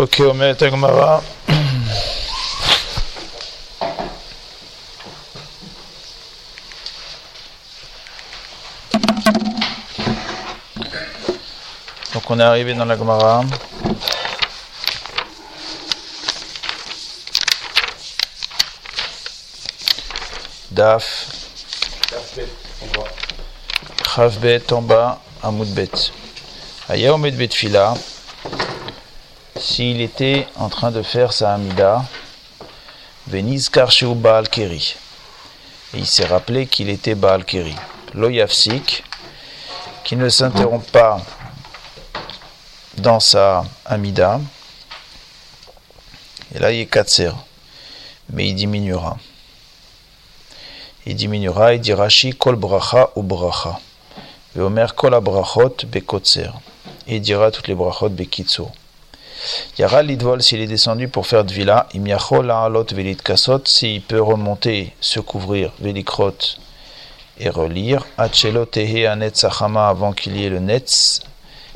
Ok, אומרת הגמרא. Donc on est arrivé dans la Gemara. Daf. Chavbet en bas, Amoudbet. Aya Omed Betfila. S'il était en train de faire sa Amida, Veniz Karsheu Baal Keri. Et il s'est rappelé qu'il était Baal Keri. Lo Yafsik, qui ne s'interrompt pas dans sa Amida. Et là, il est Katser. Mais il diminuera. Il diminuera, il dira Rashi Kol Bracha ou Bracha. Veomer Kol Abrachot Bekotser. Il dira toutes les brachot Bekitso. Yara Lidvol, s'il est descendu pour faire de villa, Imiachol Alot Velit Kasot, s'il peut remonter, se couvrir, Velikrot et relire. Achelo Tehe Anet Sachama avant qu'il y ait le Netz.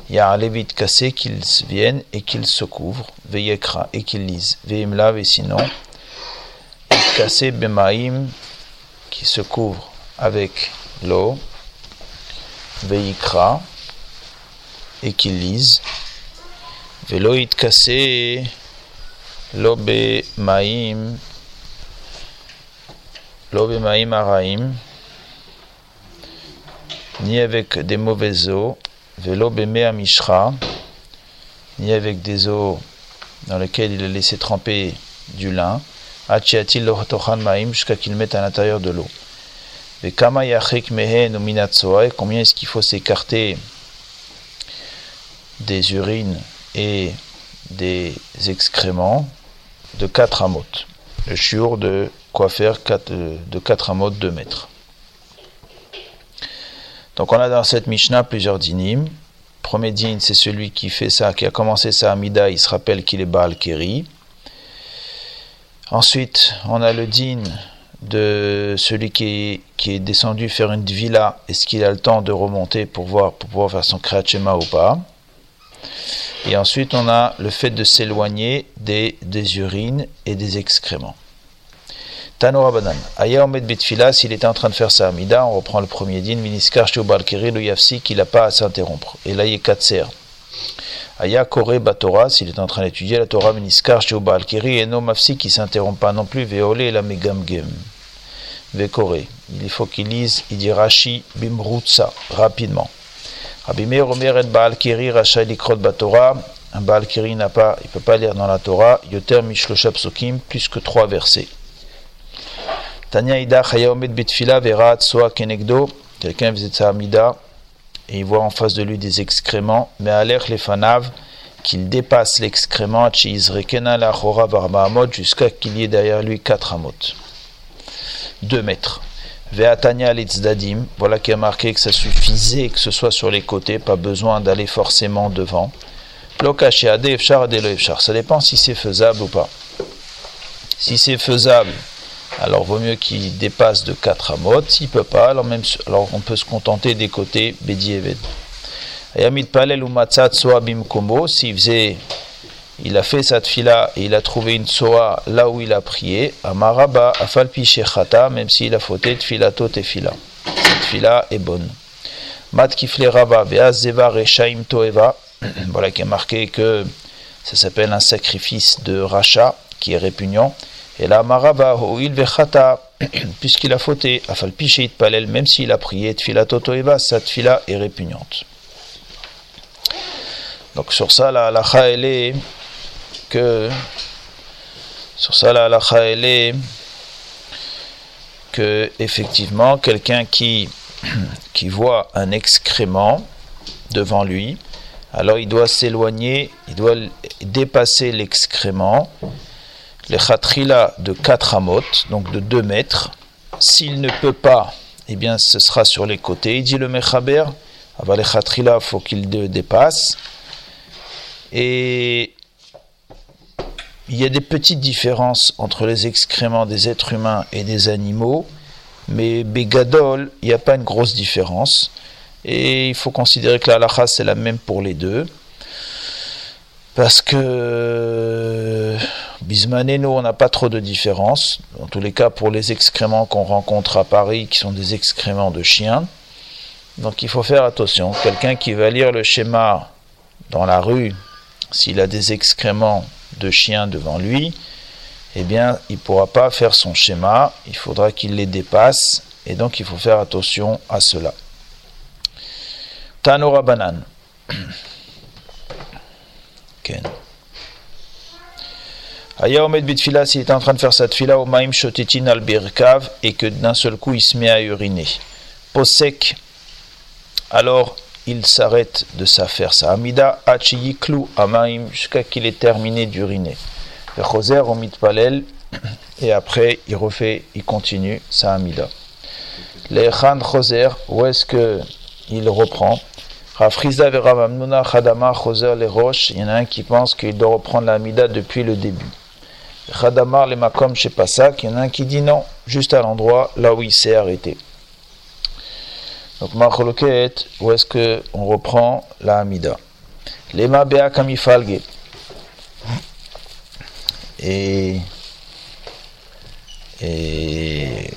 Yara vite cassé qu'il vienne et qu'il se couvre. Veyekra et qu'il lise. Veimlav et sinon. Cassé Bemaim qui se couvre avec l'eau. Veikra et qu'il lise. Velo cassé lobe maim lobe maim araim ni avec des mauvaises eaux velo mishra ni avec des eaux dans lesquelles il a laissé tremper du lin achiatil lohotochan maim jusqu'à qu'il mette à l'intérieur de l'eau. Et kama yachik mehen combien est-ce qu'il faut s'écarter des urines et des excréments de 4 amotes. Le chiour de quoi faire 4, de 4 amotes 2 mètres. Donc on a dans cette Mishnah plusieurs dinim. Premier din, c'est celui qui fait ça, qui a commencé ça à Mida, il se rappelle qu'il est Baal Keri. Ensuite, on a le din de celui qui est, descendu faire une villa, est-ce qu'il a le temps de remonter pour voir pouvoir faire son Kriyat ou pas? Et ensuite, on a le fait de s'éloigner des, urines et des excréments. Tano Rabanan. Aya Omed Betfila, s'il était en train de faire sa Amida, on reprend le premier din, Miniskar Balkiri, le Yafsi, qu'il n'a pas à s'interrompre. Et là, il. Aya Kore Batora, s'il est en train d'étudier la Torah, Miniskar Balkiri, et no Mafsi, qui ne s'interrompt pas non plus, Veole et la Megamgem. Vekore. Il faut qu'il lise, il dit Rashi Bimrutsa, rapidement. Rabbi Meir Omer et Baal Kiri Rachai Likrot Batora. Un Baal Kiri n'a pas, il peut pas lire dans la Torah. Yoter Mishlosha Psukim, plus que trois versets. Tanya Ida Chayaomet Betfila Verat Soa Kenegdo. Quelqu'un visite sa Amida et il voit en face de lui des excréments. Mais l'air les fanav qu'il dépasse l'excrément Chizrekena la Chora Barbahamot jusqu'à qu'il y ait derrière lui quatre amot. Deux mètres. Ve'atanya dadim, voilà qui a marqué que ça suffisait que ce soit sur les côtés, pas besoin d'aller forcément devant. Ça dépend si c'est faisable ou pas. Si c'est faisable, alors vaut mieux qu'il dépasse de 4 amot. S'il peut pas, alors, même, alors on peut se contenter des côtés Bedi s'il faisait il a fait cette fila et il a trouvé une soa là où il a prié, à Maraba, à Falpi Shechata, même s'il a fauté filato fila. Cette fila est bonne. Mat Kifle Raba, Veazeva Rechaim Toeva, voilà qui est marqué que ça s'appelle un sacrifice de rachat qui est répugnant. Et là, Maraba, il Vechata, puisqu'il a fauté, à Falpi Palel, même s'il a prié filato Toeva, cette fila est répugnante. Donc sur ça, la halakha, elle est que sur ça la halakha elle est que effectivement quelqu'un qui qui voit un excrément devant lui alors il doit s'éloigner il doit dépasser l'excrément le khatrila de 4 amot donc de 2 mètres. S'il ne peut pas eh bien ce sera sur les côtés il dit le mechaber avant le khatrila faut qu'il dépasse et il y a des petites différences entre les excréments des êtres humains et des animaux, mais Begadol, il n'y a pas une grosse différence. Et il faut considérer que la halakha, c'est la même pour les deux. Parce que Bismaneno, on n'a pas trop de différence. En tous les cas, pour les excréments qu'on rencontre à Paris, qui sont des excréments de chiens. Donc il faut faire attention. Quelqu'un qui va lire le schéma dans la rue, s'il a des excréments de chiens devant lui, eh bien, il ne pourra pas faire son schéma. Il faudra qu'il les dépasse. Et donc, il faut faire attention à cela. Tanora Banan. Ken. Aya Omed Bitfila, s'il est en train de faire sa tfila, Maim Shotetin al Birkav, et que d'un seul coup il se met à uriner. Posek, alors il s'arrête de sa faire sa Amida, jusqu'à qu'il ait terminé d'uriner. Choser Palel, et après il refait, il continue sa Amida. Les Khan Choser, où est-ce que il reprend? Il y en a un qui pense qu'il doit reprendre la Amida depuis le début. Khadamar les Makom chez Pasak, il y en a un qui dit non, juste à l'endroit là où il s'est arrêté. Donc Macholoket, où est-ce qu'on reprend la Amida Les Mabea Kamifalge. Et. Et.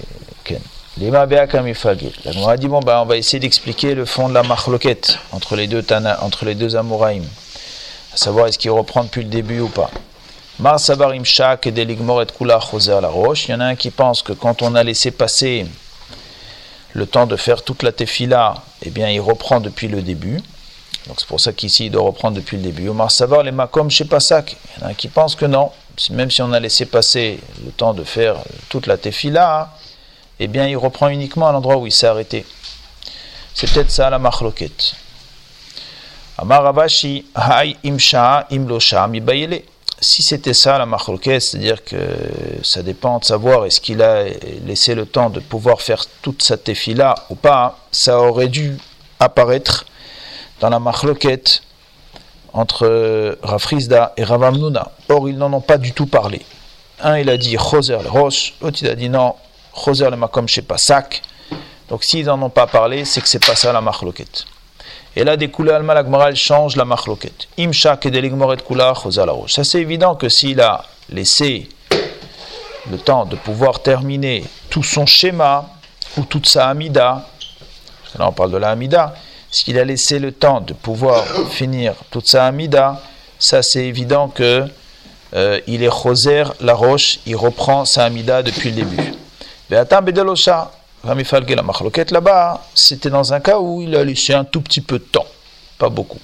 Les Mabea Kamifalge. La dit bon, bah, on va essayer d'expliquer le fond de la Machloket entre les deux, tana, entre les deux Amoraïm. À savoir, est-ce qu'il reprend depuis le début ou pas? Mar Sabarim Shak et Deligmor et Kula la Roche. Il y en a un qui pense que quand on a laissé passer le temps de faire toute la tefila, eh bien, il reprend depuis le début. Donc c'est pour ça qu'ici, il doit reprendre depuis le début. Omar Savar, les Makom chez Pasak. Il y en a qui pense que non. Même si on a laissé passer le temps de faire toute la tefila, eh bien, il reprend uniquement à l'endroit où il s'est arrêté. C'est peut-être ça la machloket. Amar Rabashi, Hay imsha imlosha mibayele si c'était ça la marloquette, c'est-à-dire que ça dépend de savoir est-ce qu'il a laissé le temps de pouvoir faire toute sa tefila ou pas, ça aurait dû apparaître dans la marloquette entre Rafrizda et Ravamnuna. Or, ils n'en ont pas du tout parlé. Un, il a dit Choser le Roche, l'autre, il a dit non, Choser le Makom chez Pasak. Donc, s'ils n'en ont pas parlé, c'est que c'est pas ça la marloquette. Et là, des couleurs alma, la change la machloket. Imshak et deligmoret kula Ça, c'est évident que s'il a laissé le temps de pouvoir terminer tout son schéma ou toute sa amida, là on parle de la amida, s'il a laissé le temps de pouvoir finir toute sa amida, ça c'est évident que euh, il est choser la roche, il reprend sa amida depuis le début. Beatam la machloquette là-bas, c'était dans un cas où il a laissé un tout petit peu de temps, pas beaucoup.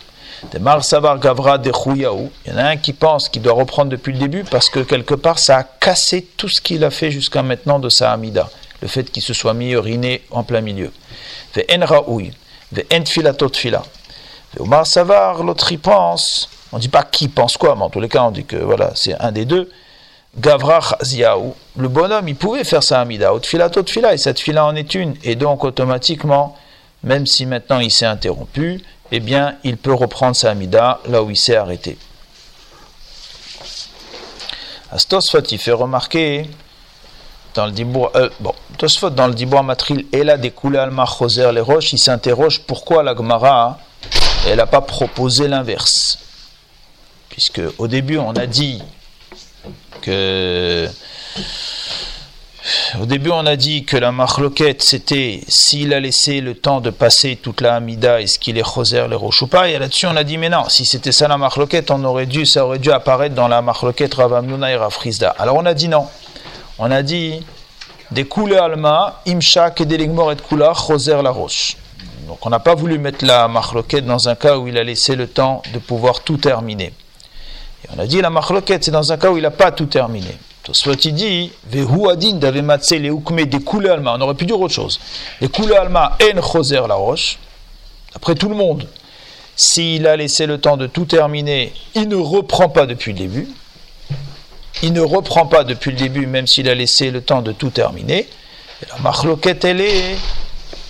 Gavra de Il y en a un qui pense qu'il doit reprendre depuis le début parce que quelque part ça a cassé tout ce qu'il a fait jusqu'à maintenant de sa Amida, le fait qu'il se soit mis uriné en plein milieu. En Raoui, En Filatot Fila. Omar l'autre il pense, on ne dit pas qui pense quoi, mais en tous les cas on dit que voilà, c'est un des deux. Gavrach Ziaou, le bonhomme, il pouvait faire sa amida, au tfila, au tfila, et cette fila en est une. Et donc, automatiquement, même si maintenant il s'est interrompu, eh bien, il peut reprendre sa amida là où il s'est arrêté. Astosfot, il fait remarquer dans le Dibour, euh, bon, Tosfot dans le Dibour Matril, et là, des alma choser les roches, il s'interroge pourquoi la Gemara, elle n'a pas proposé l'inverse? Puisque au début, on a dit au début, on a dit que la marloquette, c'était s'il a laissé le temps de passer toute la Hamida, est-ce qu'il est choser le roches ou pas? Et là-dessus, on a dit, mais non, si c'était ça la marloquette, on aurait dû, ça aurait dû apparaître dans la marloquette Ravamnuna et Rafrizda. Alors on a dit non. On a dit des coulées alma, imshak et deligmor et kula, choser la roche. Donc on n'a pas voulu mettre la marloquette dans un cas où il a laissé le temps de pouvoir tout terminer on a dit la machloket, c'est dans un cas où il n'a pas tout terminé. Soit il dit, Vehu adin d'ave les ukme des coulées alma. On aurait pu dire autre chose. Les coulées alma en choser la roche. Après tout le monde, s'il a laissé le temps de tout terminer, il ne reprend pas depuis le début. Il ne reprend pas depuis le début, même s'il a laissé le temps de tout terminer. La machloket, elle est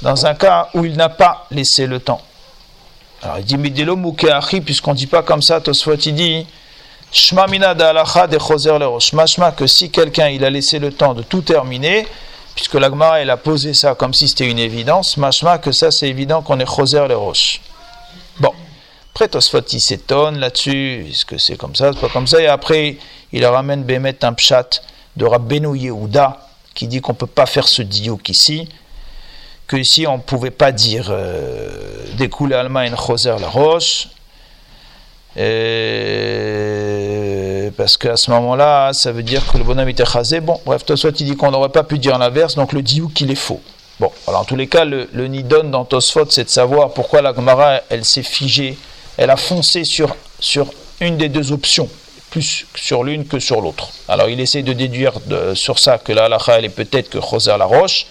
dans un cas où il n'a pas laissé le temps. Alors il dit, Midelo puisqu'on ne dit pas comme ça, Tosfot dit, Shma mina de choser le roche. Mashma que si quelqu'un il a laissé le temps de tout terminer, puisque l'agmara elle a posé ça comme si c'était une évidence, mashma que ça c'est évident qu'on est choser le roche. Bon. Après, Tosfot, il s'étonne là-dessus, est-ce que c'est comme ça, c'est pas comme ça, et après, il ramène Bémet un pshat de Rabbeinu Yehuda, qui dit qu'on ne peut pas faire ce diouk ici, que ici on ne pouvait pas dire euh, découler Alma en la roche, parce qu'à ce moment-là, ça veut dire que le bonhomme était rasé. Bon, bref, Tosfot il dit qu'on n'aurait pas pu dire l'inverse, donc le diouk il est faux. Bon, alors en tous les cas, le, nidon dans Tosfot, c'est de savoir pourquoi la Gemara, elle s'est figée, elle a foncé sur, sur une des deux options, plus sur l'une que sur l'autre. Alors il essaie de déduire sur ça que la halakha, elle est peut-être que Choser la roche,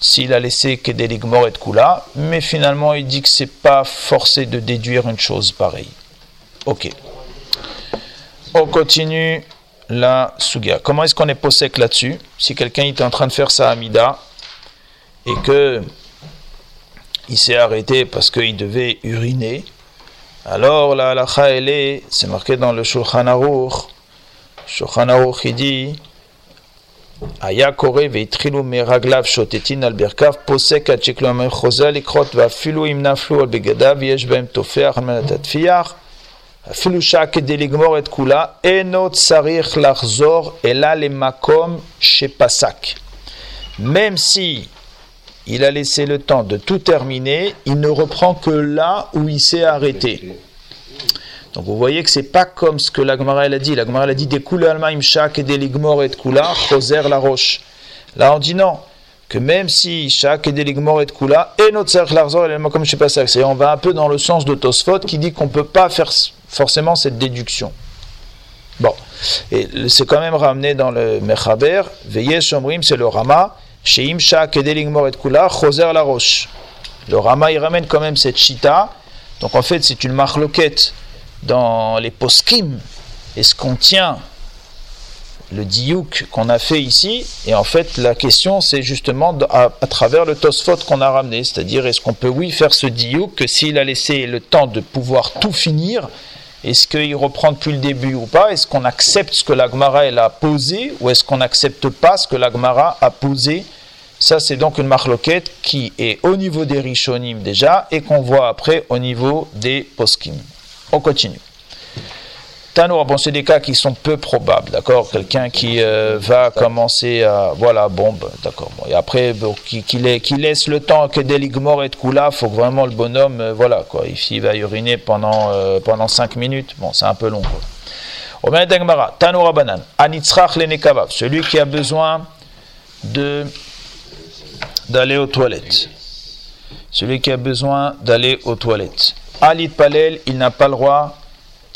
s'il a laissé Kedeligmor et Kula, mais finalement il dit que c'est pas forcé de déduire une chose pareille. Ok. On continue la suga. Comment est-ce qu'on est possèque là-dessus Si quelqu'un est en train de faire sa amida et que il s'est arrêté parce qu'il devait uriner, alors la halakha elle est, c'est marqué dans le Shulchan Aruch. Shulchan Aruch il dit Ayakore veitrilu meraglav shotetin al berkav posek atcheklomer chosel ikrot va filu imnaflu al begadav yesh bem tofeach al. על מנת התפיח, אפילו שעה כדי לגמור את כולה, אינו צריך לחזור אלא למקום שפסק. Même si il a laissé le temps de tout terminer, il ne reprend que là où il s'est arrêté. Donc vous voyez que c'est pas comme ce que la Gemara a dit. La Gemara a dit des alma shak et des ligmor et kula, choser la roche. Là on dit non, que même si shak et des ligmor et kula, et notre cercle larzor, comme je sais pas ça, c'est on va un peu dans le sens de Tosfot qui dit qu'on peut pas faire forcément cette déduction. Bon, et c'est quand même ramené dans le Mechaber, veillez Shomrim, c'est le Rama, Sheim des ligmor et kula, choser la roche. Le Rama il ramène quand même cette chita, donc en fait c'est une marloquette dans les poskim, est-ce qu'on tient le diouk qu'on a fait ici Et en fait, la question, c'est justement à, travers le tosfot qu'on a ramené, c'est-à-dire est-ce qu'on peut, oui, faire ce diouk que s'il a laissé le temps de pouvoir tout finir, est-ce qu'il reprend depuis le début ou pas? Est-ce qu'on accepte ce que l'Agmara a posé ou est-ce qu'on n'accepte pas ce que l'Agmara a posé? Ça, c'est donc une marloquette qui est au niveau des rishonim déjà et qu'on voit après au niveau des poskim. On continue. Tanoura, bon, c'est des cas qui sont peu probables, d'accord? Quelqu'un qui euh, va commencer à. Voilà, bombe, d'accord. et après, qui, qui, laisse le temps que morts et de il faut que vraiment le bonhomme, euh, voilà, quoi. Il va uriner pendant, euh, pendant 5 minutes, bon, c'est un peu long, quoi. Tanoura Banan, Anitzrach Lenekavav, celui qui a besoin de d'aller aux toilettes. Celui qui a besoin d'aller aux toilettes. Alit Palel, il n'a pas le droit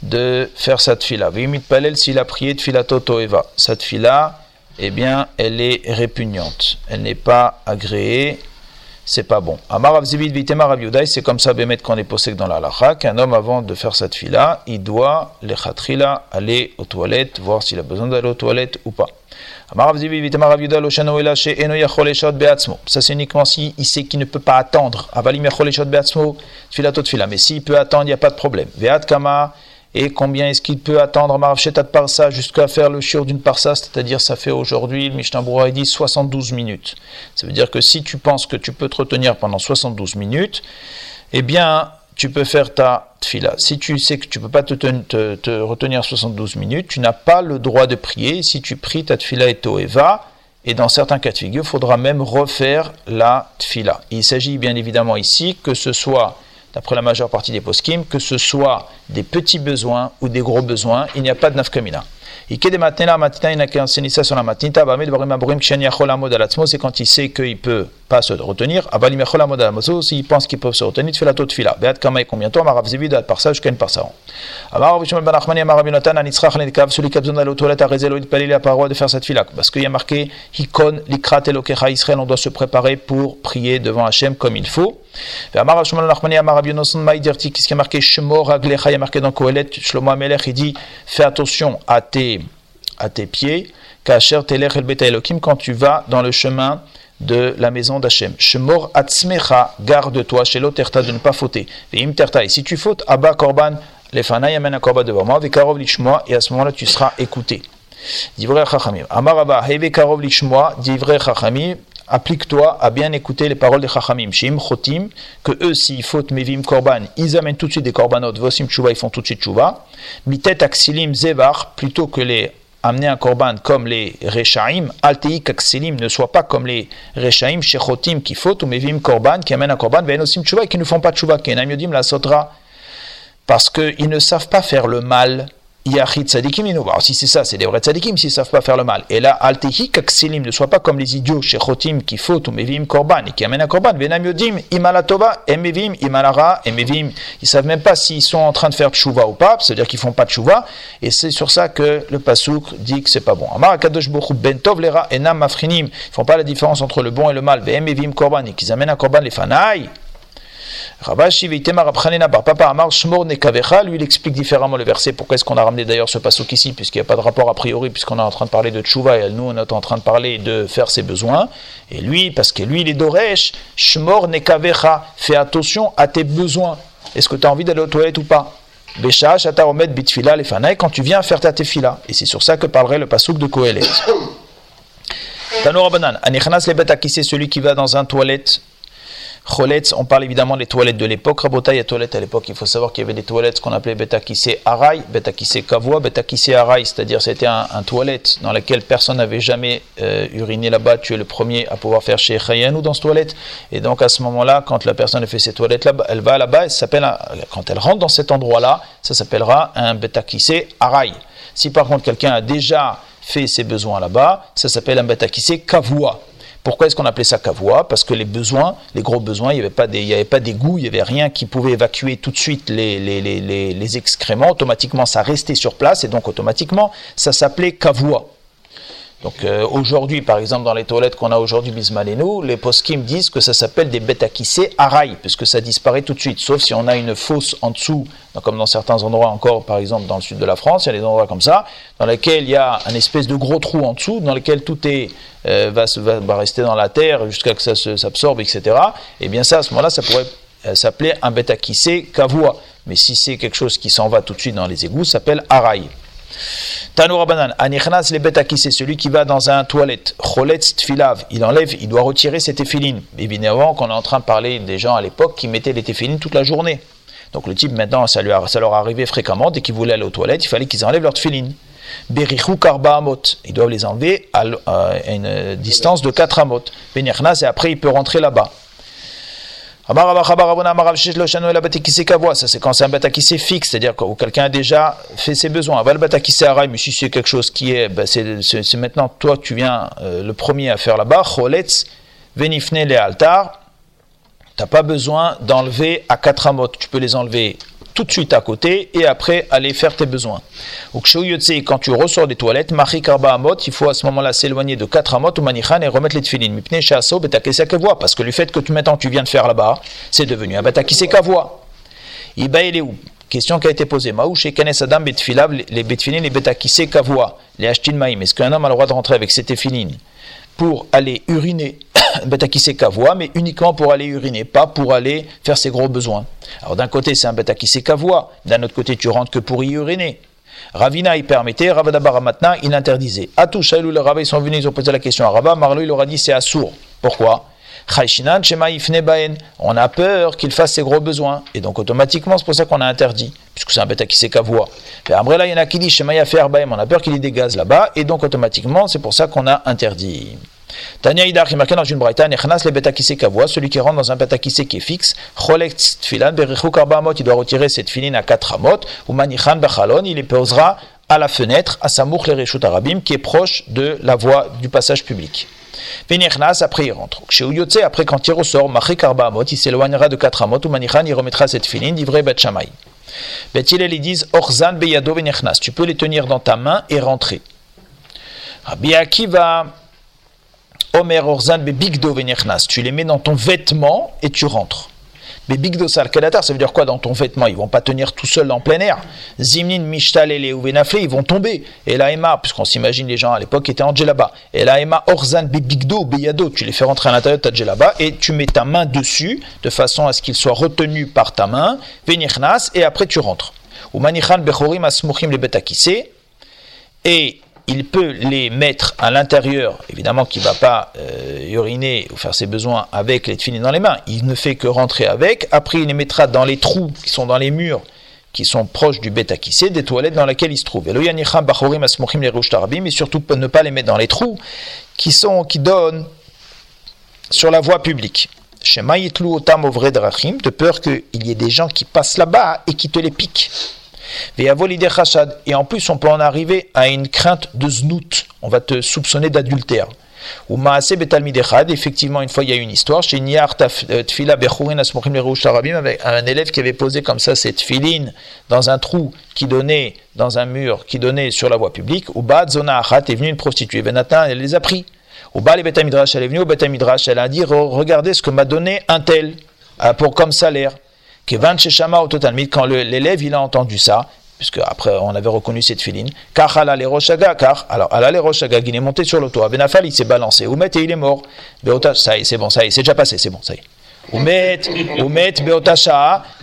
de faire cette fila. Vimit s'il a prié de filato toeva. Cette fila, eh bien, elle est répugnante. Elle n'est pas agréée. C'est pas bon. Amar Avzibid Vitema c'est comme ça, Bémet, qu'on est posé dans la lacha, qu'un homme, avant de faire cette fila, il doit, les khatrila, aller aux toilettes, voir s'il a besoin d'aller aux toilettes ou pas. Ça c'est uniquement si il sait qu'il ne peut pas attendre. Mais s'il peut attendre, il n'y a pas de problème. Et combien est-ce qu'il peut attendre parsa jusqu'à faire le shiur d'une parsa, c'est-à-dire ça fait aujourd'hui, le Mishnah dit 72 minutes. Ça veut dire que si tu penses que tu peux te retenir pendant 72 minutes, eh bien, tu peux faire ta tfila. Si tu sais que tu ne peux pas te, te, retenir 72 minutes, tu n'as pas le droit de prier. Si tu pries, ta tfila est toeva. Et dans certains cas de figure, il faudra même refaire la tfila. Il s'agit bien évidemment ici que ce soit, d'après la majeure partie des poskim, que ce soit des petits besoins ou des gros besoins, il n'y a pas de nafkamina. C'est quand il sait qu'il peut pas se retenir. S'il pense qu'il peut se retenir, tu fais la tôt de fila. Combien de celui a besoin d'aller aux toilettes il de. Parce qu'il y a marqué on doit se préparer pour prier devant Hachem comme il faut. Amarav Shmuel Ben Achmani, Amarav Yonosan, Maïdirti, qu'est-ce qui a marqué Shemor Aglecha, il y a marqué dans Kohelet, Shlomo Amelech, il dit fais attention à tes à tes pieds, Kacher Telech El Beta quand tu vas dans le chemin de la maison d'Hachem. Shemor Atzmecha, garde-toi, chez l'auterta de ne pas fauter. Veim Terta, et si tu fautes, Abba Korban, Lefana Yamen Korban devant moi, Vekarov Lishmoa, et à ce moment-là tu seras écouté. Divrei Chachamim. Amar Abba, Heve Karov Lishmoa, Divrei Chachamim, applique-toi à bien écouter les paroles des Chachamim. Shim Chotim, que eux, s'ils fautent Mevim Korban, ils amènent tout de suite des Korbanot, Vosim Tchouva, ils font tout de suite Tchouva. Mitet Aksilim Zevar, plutôt que les amener un korban comme les Rechaim, Altei Aksilim, ne soit pas comme les Rechaim, Shechotim, qui fautent, ou Mevim Korban, qui amènent un korban, Venosim Tchouva, et qui ne font pas Tchouva, qui Yodim la Sotra, parce qu'ils ne savent pas faire le mal Yachid si c'est ça, c'est des vrais Tzadikim s'ils ne savent pas faire le mal. Et là, Altehi Kaksilim, ne soit pas comme les idiots, Shechotim, qui fautent ou Mevim Korban, et qui amènent un Korban. Venam Yodim, Imalatova, Emevim, Imalara, Emevim. Ils ne savent même pas s'ils sont en train de faire Tchouva ou pas, c'est-à-dire qu'ils ne font pas Tchouva. Et c'est sur ça que le Pasouk dit que c'est pas bon. Amar Akadosh Bochou, Bentov, Lera, Enam, Mafrinim. Ils ne font pas la différence entre le bon et le mal. Emevim Korban, et qu'ils amènent un Korban, les Fanaï. Rabashi Veitemar Abchanena Bar Papa Amar Shmor Nekavecha, lui il explique différemment le verset. Pourquoi est-ce qu'on a ramené d'ailleurs ce passouk ici, puisqu'il n'y a pas de rapport a priori, puisqu'on est en train de parler de Tchouva et nous on est en train de parler de faire ses besoins. Et lui, parce que lui il est d'Oresh, Shmor Nekavecha, fais attention à tes besoins. Est-ce que tu as envie d'aller aux toilettes ou pas? Besha, Shataromet, Bitfila, Lefanaï, quand tu viens faire ta tefila. Et c'est sur ça que parlerait le passouk de Kohelet. Tanoura Banan, Anichnas Lebet c'est celui qui va dans un toilette? On parle évidemment des toilettes de l'époque. Rabota, il y a toilettes à l'époque. Il faut savoir qu'il y avait des toilettes qu'on appelait Betakise Arai, Betakise Kavua, Betakise Arai, c'est-à-dire c'était un, toilette dans lequel personne n'avait jamais euh, uriné là-bas. Tu es le premier à pouvoir faire chez Chayanou dans ce toilette. Et donc à ce moment-là, quand la personne a fait ces toilettes là, elle va là-bas, s'appelle, quand elle rentre dans cet endroit-là, ça s'appellera un Betakise Arai. Si par contre quelqu'un a déjà fait ses besoins là-bas, ça s'appelle un Betakise Kavua. Pourquoi est-ce qu'on appelait ça cavoie Parce que les besoins, les gros besoins, il n'y avait pas d'égout, il n'y avait rien qui pouvait évacuer tout de suite les, les, excréments. Automatiquement, ça restait sur place et donc automatiquement, ça s'appelait cavoie. Donc euh, aujourd'hui, par exemple, dans les toilettes qu'on a aujourd'hui, Bismal et nous, les poskim disent que ça s'appelle des bétakissés araï, puisque ça disparaît tout de suite, sauf si on a une fosse en dessous, comme dans certains endroits encore, par exemple dans le sud de la France, il y a des endroits comme ça, dans lesquels il y a un espèce de gros trou en dessous, dans lequel tout est, euh, va, va, rester dans la terre jusqu'à que ça s'absorbe, etc. Et bien ça, à ce moment-là, ça pourrait euh, s'appeler un bétakissé kavoua. Mais si c'est quelque chose qui s'en va tout de suite dans les égouts, ça s'appelle araï. Tanoura Banan, Anichnas le betaki, c'est celui qui va dans un toilette. Choletz tfilav, il enlève, il doit retirer ses téfilines. Évidemment qu'on est en train de parler des gens à l'époque qui mettaient les téfilines toute la journée. Donc le type maintenant, ça, lui ça leur arrivait fréquemment, dès qu'ils voulaient aller aux toilettes, il fallait qu'ils enlèvent leurs téfilines. Berichou karba amot, ils doivent les enlever à, une distance de 4 amot. Benichnas, et après il peut rentrer là-bas. Ça, c'est quand c'est un batakissé fixe, c'est-à-dire que quelqu'un a déjà fait ses besoins. Aval batakissé mais si c'est quelque chose qui est, ben c'est maintenant toi, tu viens euh, le premier à faire là-bas. Choletz, venifne les altar. Tu n'as pas besoin d'enlever à quatre amot. Tu peux les enlever tout de suite à côté et après aller faire tes besoins. Quand tu ressors des toilettes, il faut à ce moment-là s'éloigner de 4 amot ou manichan et remettre les tefilin. Parce que le fait que tu maintenant tu viens de faire là-bas, c'est devenu un batakiseka-voix. Iba il est où Question qui a été posée. Kenes Adam betfilav, les betfilin, les les maïm. Est-ce qu'un homme a le droit de rentrer avec ses tefilin pour aller uriner Betakise Kavoa, mais uniquement pour aller uriner, pas pour aller faire ses gros besoins. Alors d'un côté, c'est un Betakise Kavoa, d'un autre côté, tu rentres que pour y uriner. Ravina y permettait, Ravadabara maintenant, il interdisait. À tout, Shailou, les Rava, ils sont venus, ils ont posé la question à Rava, Marlo, il leur a dit c'est assourd. Pourquoi? On a peur qu'il fasse ses gros besoins. Et donc automatiquement, c'est pour ça qu'on a interdit, puisque c'est un bêta qui sait qu'à voir. Après là, il y en a qui on a peur qu'il y ait des gaz là-bas, et donc automatiquement, c'est pour ça qu'on a interdit. Tania Idar qui marqué dans une braïta, Nechnas le betakise kavoa, celui qui rentre dans un betakise qui est fixe, Cholex tfilan, berichou karbamot, il doit retirer cette filine à 4 amot, ou manichan bachalon, il les posera à la fenêtre, à Samouk le Reshut Arabim, qui est proche de la voie du passage public. Venichnas, après il rentre. Chez Uyotse, après quand il ressort, Machi Karbamot, il s'éloignera de 4 amot, ou manichan, il remettra cette filine, d'ivré Bet Shamay. Bet ils disent, Orzan beyado venichnas, tu peux les tenir dans ta main et rentrer. Rabbi Akiva, Omer Orzan bebigdo venichnas. Tu les mets dans ton vêtement et tu rentres. Bebigdo salkadatar, ça veut dire quoi dans ton vêtement? Ils vont pas tenir tout seuls en plein air. Zimnin mishtal et venafle, ils vont tomber. Et la Emma, puisqu'on s'imagine les gens à l'époque étaient en djellaba. Et la Emma Orzan bebigdo beyado, tu les fais rentrer à l'intérieur de ta djellaba et tu mets ta main dessus de façon à ce qu'ils soient retenus par ta main. Venichnas et après tu rentres. Ou manichan bechorim asmuchim le betakise. Et il peut les mettre à l'intérieur, évidemment qu'il ne va pas euh, uriner ou faire ses besoins avec les tefilines dans les mains, il ne fait que rentrer avec, après il les mettra dans les trous qui sont dans les murs, qui sont proches du bêta des toilettes dans lesquelles il se trouve. Mais surtout ne pas les mettre dans les trous qui, sont, qui donnent sur la voie publique. De peur qu'il y ait des gens qui passent là-bas et qui te les piquent. Et en plus, on peut en arriver à une crainte de znout. On va te soupçonner d'adultère. Ou effectivement, une fois il y a une histoire, chez Niar euh, Tfila avec un élève qui avait posé comme ça cette filine dans un trou qui donnait, dans un mur qui donnait sur la voie publique. Ou Bad Zona Achat est venue une prostituée. Benatin, elle les a pris. Ou Ba les Betamidrash, elle est venue au Betamidrash, elle a dit Regardez ce que m'a donné un tel euh, pour comme salaire au total, quand l'élève il a entendu ça, puisque après on avait reconnu cette filine, car les Rochaga, car alors les Rochaga, il est monté sur le toit, Benafal il s'est balancé, Oumet et il est mort, Beota, ça y est, c'est bon, ça y est, c'est déjà passé, c'est bon, ça y est. Oumet, Oumet, Beota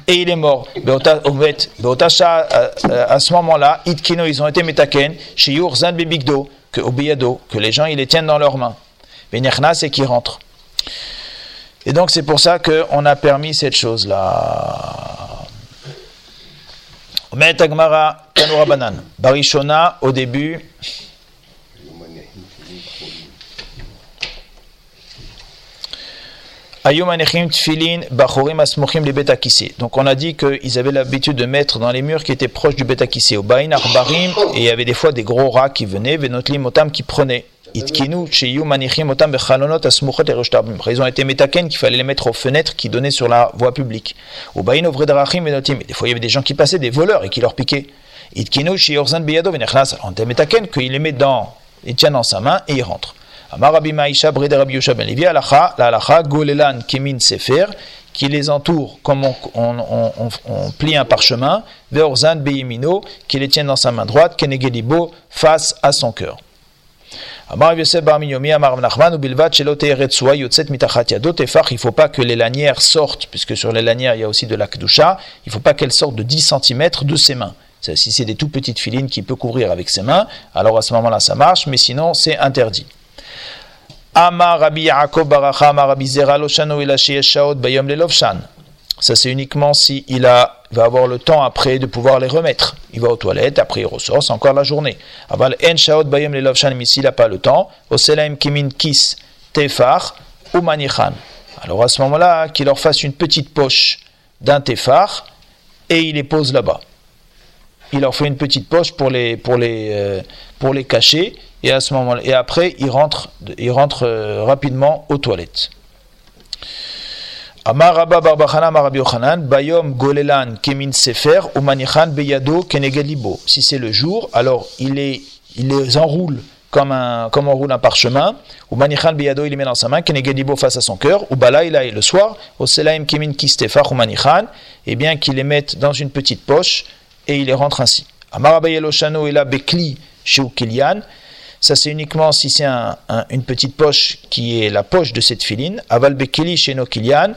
et il est mort. Beota, Oumet, Beota euh, à ce moment-là, Itkino, ils ont été metaken, chez Yurzan Bebigdo, que au que les gens ils les tiennent dans leurs mains. Benernas et qui rentre. Et donc c'est pour ça qu'on a permis cette chose-là. Met Agmara Kanura Banan. Barishona, au début. Donc on a dit qu'ils avaient l'habitude de mettre dans les murs qui étaient proches du betakissé. Au Bain Arbarim, et il y avait des fois des gros rats qui venaient, Venotlim Otam qui prenaient. Ils ont été métaken qu'il fallait les mettre aux fenêtres qui donnaient sur la voie publique. Des fois, il y avait des gens qui passaient, des voleurs, et qui leur piquaient. On était métaken qu'il les met dans, il tient dans sa main et il rentre. Amarabi Maïcha, Brede Rabbi Yosha Ben Levi, Alacha, la Alacha, Golelan, Kemin Sefer, qui les entoure comme on, on, on, on plie un parchemin, Veorzan Beyemino, qui les tient dans sa main droite, Kenegelibo, face à son cœur. Il ne faut pas que les lanières sortent, puisque sur les lanières il y a aussi de la kdusha, il ne faut pas qu'elles sortent de 10 cm de ses mains. Si c'est des tout petites filines qu'il peut couvrir avec ses mains, alors à ce moment-là ça marche, mais sinon c'est interdit. Amar Rabbi Yaakov Baracha, Amar Rabbi Zera Loshano Bayom Lelovshan. Ça, c'est uniquement s'il il va avoir le temps après de pouvoir les remettre. Il va aux toilettes, après il ressort, c'est encore la journée. Aval en shaot bayem le lovshan, ici il n'a pas le temps. Oselaim kimin kis tefar ou manichan. Alors à ce moment-là, qu'il leur fasse une petite poche d'un tefar et il les pose là-bas. Il leur fait une petite poche pour les, pour les, euh, pour les cacher et à ce moment-là, et après il rentre, il rentre euh, rapidement aux toilettes. Amar Rabba Barbachana Marabi Bayom Golelan Kemin Sefer Umanichan Beyado Kenegelibo. Si c'est le jour, alors il les, enroule comme, un, comme on roule un parchemin. Umanichan Beyado, il les met dans sa main. Kenegelibo face à son cœur. Ubala, il a le soir. Oselaim Kemin Kistefar Umanichan. Et bien qu'il les mette dans une petite poche et il les rentre ainsi. Amar Rabba Yeloshano il a Bekli chez Ukilian. Ça, c'est uniquement si c'est une petite poche qui est la poche de cette filine. Aval bekeli chez Nokilian.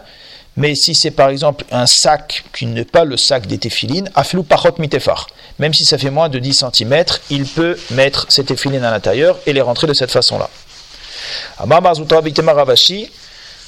Mais si c'est par exemple un sac qui n'est pas le sac des téphilines, aflou parot mitefar. Même si ça fait moins de 10 cm, il peut mettre ces téphilines à l'intérieur et les rentrer de cette façon-là.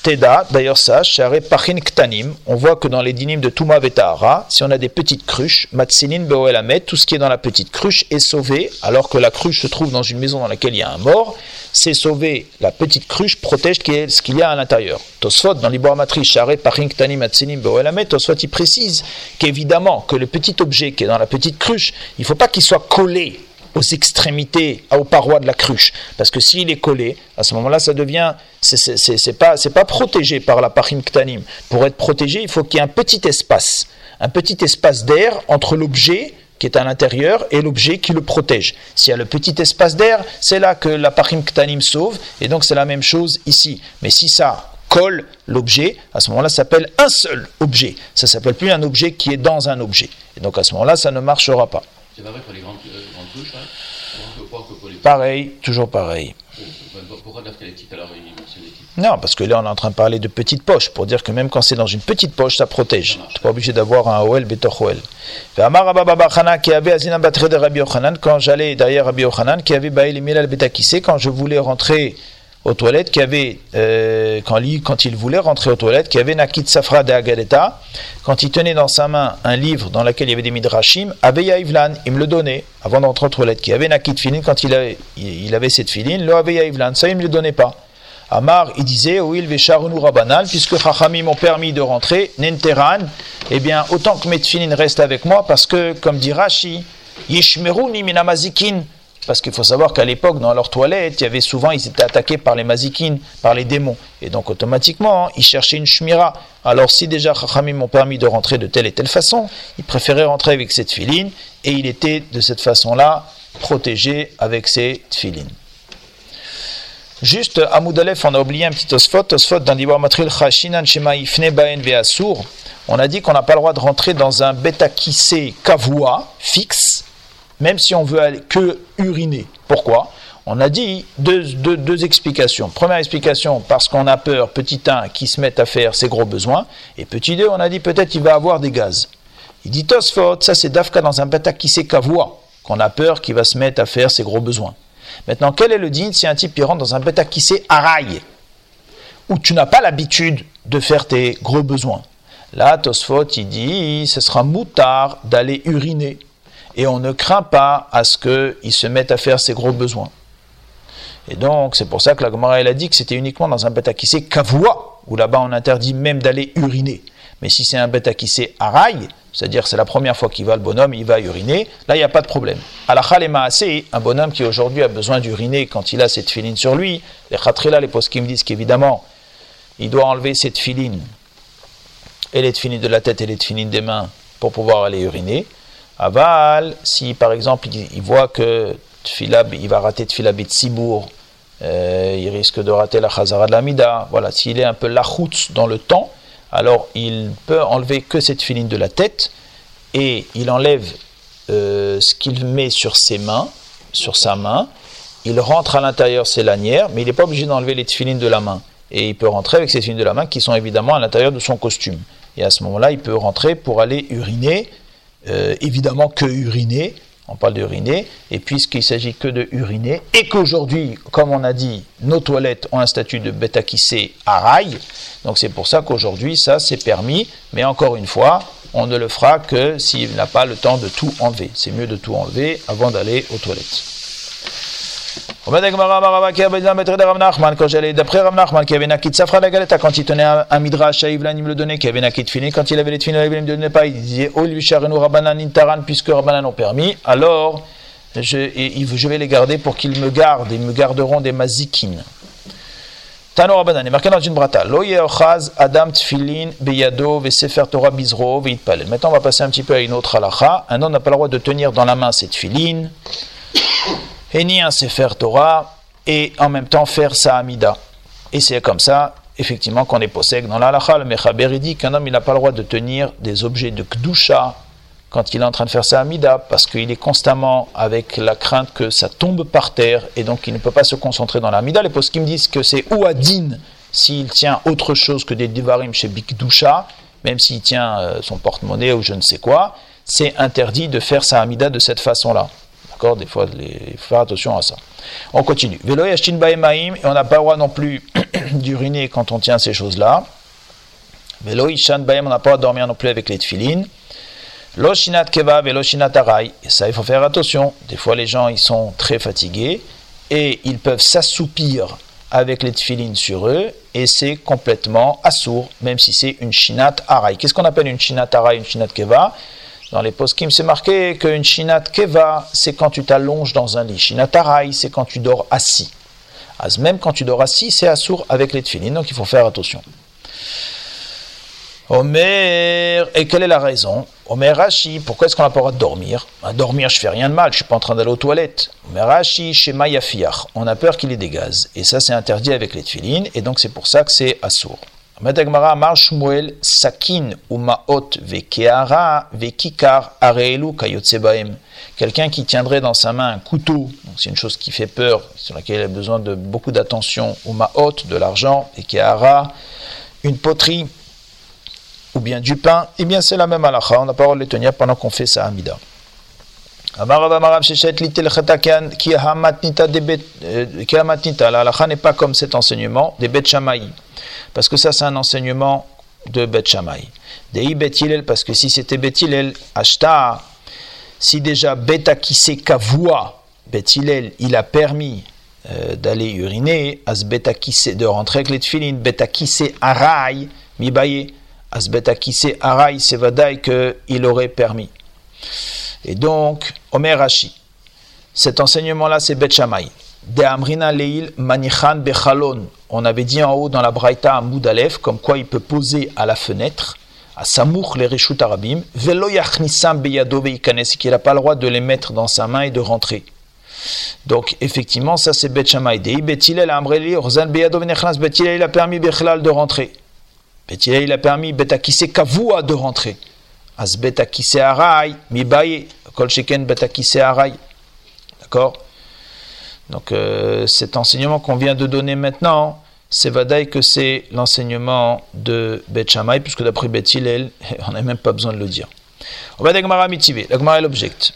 Teda, d'ailleurs sache, Pachin Ktanim, on voit que dans les dynimes de Touma Vetahara, si on a des petites cruches, Matsinin Beoelamet, tout ce qui est dans la petite cruche est sauvé, alors que la cruche se trouve dans une maison dans laquelle il y a un mort, c'est sauvé, la petite cruche protège ce qu'il y a à l'intérieur. Tosfot, dans l'Iboramatri, Share Pachin Ktanim Matsinim Beoelamet, Tosfot, il précise qu'évidemment, que le petit objet qui est dans la petite cruche, il ne faut pas qu'il soit collé aux extrémités, aux parois de la cruche. Parce que s'il est collé, à ce moment-là, ça devient, c'est pas, pas protégé par la parim ktanim. Pour être protégé, il faut qu'il y ait un petit espace, un petit espace d'air entre l'objet qui est à l'intérieur et l'objet qui le protège. S'il y a le petit espace d'air, c'est là que la parim ktanim sauve, et donc c'est la même chose ici. Mais si ça colle l'objet, à ce moment-là, ça s'appelle un seul objet. Ça s'appelle plus un objet qui est dans un objet. Et donc à ce moment-là, ça ne marchera pas. C'est pas vrai pour les grandes, euh, grandes couches, hein Pareil, toujours pareil. Pourquoi la petite alors il mentionne les petites Non, parce que là, on est en train de parler de petite poche, pour dire que même quand c'est dans une petite poche, ça protège. Tu n'es pas obligé d'avoir un Oel Betoch Oel. Quand j'allais derrière Rabbi Yochanan, qui avait Baïl Milal Betakissé, quand je voulais rentrer aux toilettes, qui avait, euh, quand, il, il voulait rentrer aux toilettes, qui avait Nakit Safra de Agadeta, quand il tenait dans sa main un livre dans lequel il y avait des midrashim, Aveya Ivlan, il me le donnait avant d'entrer aux toilettes, qui avait Nakit Filin, quand il avait, il avait cette filine, le Aveya Ivlan, ça il ne me le donnait pas. Amar, il disait, il Vesharunu Rabanan, puisque Chachamim m'ont permis de rentrer, Nenteran, eh bien, autant que mes tfilin restent avec moi, parce que, comme dit Rashi, Yishmeruni minamazikin, parce qu'il faut savoir qu'à l'époque, dans leurs toilettes, il y avait souvent, ils étaient attaqués par les mazikines, par les démons. Et donc, automatiquement, ils cherchaient une shmira. Alors, si déjà Chachamim m'ont permis de rentrer de telle et telle façon, ils préféraient rentrer avec cette filine, et il était de cette façon-là protégé avec ses tfilines. Juste, à Moudalef, on a oublié un petit osphot. Osphot dans Dibar Matril Chashinan Shema Ifne Baen. On a dit qu'on n'a pas le droit de rentrer dans un betakissé kavua fixe, même si on veut aller que uriner. Pourquoi? On a dit deux, explications. Première explication, parce qu'on a peur, petit 1, qui se mette à faire ses gros besoins. Et petit 2, on a dit peut-être il va avoir des gaz. Il dit Tosfot, ça c'est Dafka dans un betakissé kavua, qu'on a peur qu'il va se mettre à faire ses gros besoins. Maintenant, quel est le digne si un type qui rentre dans un bêta qui sait araille, où tu n'as pas l'habitude de faire tes gros besoins? Là, Tosfot, il dit, ce sera moutard d'aller uriner. Et on ne craint pas à ce qu'il se mette à faire ses gros besoins. Et donc, c'est pour ça que la Gemara, elle a dit que c'était uniquement dans un bêta qui sait kavoua, où là-bas on interdit même d'aller uriner. Mais si c'est un bêta qui sait araille, c'est-à-dire c'est la première fois qu'il va, le bonhomme, il va uriner, là il n'y a pas de problème. À la assez un bonhomme qui aujourd'hui a besoin d'uriner quand il a cette filine sur lui, les khatrila, les postes qui me disent qu'évidemment, il doit enlever cette filine, et les filines de la tête et les filines des mains pour pouvoir aller uriner. Aval, si par exemple il, voit que il va rater tfilab et euh, il risque de rater la chazara de la mida, voilà, s'il est un peu lachoutz dans le temps, alors il peut enlever que cette filine de la tête et il enlève euh, ce qu'il met sur ses mains, sur sa main. Il rentre à l'intérieur ses lanières, mais il n'est pas obligé d'enlever les filines de la main. Et il peut rentrer avec ses filines de la main qui sont évidemment à l'intérieur de son costume. Et à ce moment-là, il peut rentrer pour aller uriner, euh, évidemment que uriner, on parle d'uriner, et puisqu'il s'agit que de uriner, et qu'aujourd'hui, comme on a dit, nos toilettes ont un statut de bétakissé à rail, donc c'est pour ça qu'aujourd'hui, ça c'est permis, mais encore une fois, on ne le fera que s'il n'a pas le temps de tout enlever. C'est mieux de tout enlever avant d'aller aux toilettes. Quand j'allais d'après Rav Nachman, qui avait Nakit Safra la galette, quand il tenait un, midrash à Ivlan, il me le donnait, qui avait Nakit Fini, quand il avait les Tfini, il ne me donnait pas, il disait, Oh, lui, Charenu Rabbanan Intaran, puisque Rabbanan ont permis, alors je, je vais les garder pour qu'ils me gardent, ils me garderont des mazikines. Tano Rabbanan est marqué dans une brata. Lo yeochaz Adam Tfilin Beyado Vesefer Torah Bizro Veitpalel. Maintenant, on va passer un petit peu à une autre halacha. Un homme n'a pas le droit de tenir dans la main cette filine et ni un Sefer Torah, et en même temps faire sa Amida. Et c'est comme ça, effectivement, qu'on est possède dans l'Alacha. Le Mechaber, dit qu'un homme, il n'a pas le droit de tenir des objets de Kdusha quand il est en train de faire sa Amida, parce qu'il est constamment avec la crainte que ça tombe par terre, et donc il ne peut pas se concentrer dans l'Amida. Les postes qui me disent que c'est Ouadin s'il tient autre chose que des Devarim chez Bikdusha, même s'il tient euh, son porte-monnaie ou je ne sais quoi, c'est interdit de faire sa Amida de cette façon-là. D'accord Des fois, il faut faire attention à ça. On continue. et on n'a pas le droit non plus d'uriner quand on tient ces choses-là. Velo on n'a pas le droit de dormir non plus avec les tfilines. Loshinat keva veloshinat arai. Et ça, il faut faire attention. Des fois, les gens, ils sont très fatigués et ils peuvent s'assoupir avec les tfilines sur eux et c'est complètement assourd, même si c'est une shinat arai. Qu'est-ce qu'on appelle une shinat arai, une shinat keva? Dans les poskim, c'est marqué qu'une shinat keva, c'est quand tu t'allonges dans un lit. Shinat arai, c'est quand tu dors assis. As même quand tu dors assis, c'est assourd avec les tfilines, donc il faut faire attention. Omer, et quelle est la raison? Omer Rashi, pourquoi est-ce qu'on n'a pas le droit de dormir? À dormir, je fais rien de mal, je suis pas en train d'aller aux toilettes. Omer Rashi, chez Mayafiach, on a peur qu'il ait des gaz. Et ça, c'est interdit avec les tfilines, et donc c'est pour ça que c'est assourd. Quelqu'un qui tiendrait dans sa main un couteau, c'est une chose qui fait peur, sur laquelle il a besoin de beaucoup d'attention, ou ma haute, de l'argent, et qui une poterie, ou bien du pain, eh bien c'est la même halakha, on n'a pas le droit de les tenir pendant qu'on fait sa amida. Euh, la halakha n'est pas comme cet enseignement des Bet parce que ça c'est un enseignement de Bet Shammai. Dei Bet parce que si c'était Bet Hillel, Ashta, si déjà Bet Akise Kavua, Bet il a permis euh, d'aller uriner, as de rentrer avec les tfilin, Bet Akise Arai, Mibaye, as Bet Akise Arai, c'est Vadaï qu'il aurait permis. Et donc, Omer Rashi, cet enseignement-là, c'est Bet Shammai. Bechalon. On avait dit en haut dans la Braïta à Moudalef, comme quoi il peut poser à la fenêtre, à Samour les Rishut Arabim, Velo Yachnisam Beyado Veikanes, qu'il n'a pas le droit de les mettre dans sa main et de rentrer. Donc, effectivement, ça c'est Bet Shammai. Dei Betilel Amreli, Rozan Beyado Venechnas, Betilel il a permis Bechlal de rentrer. Betilel il a permis Betakise Kavua de rentrer. As Betakise Arai, Mibaye, Kol Sheken Betakise Arai. D'accord? Donc euh, cet enseignement qu'on vient de donner maintenant, c'est Vadaï que c'est l'enseignement de Beth Shammai, puisque d'après Beth Hillel, on n'a même pas besoin de le dire. On va Gemara Mitivé, la Gemara est l'object.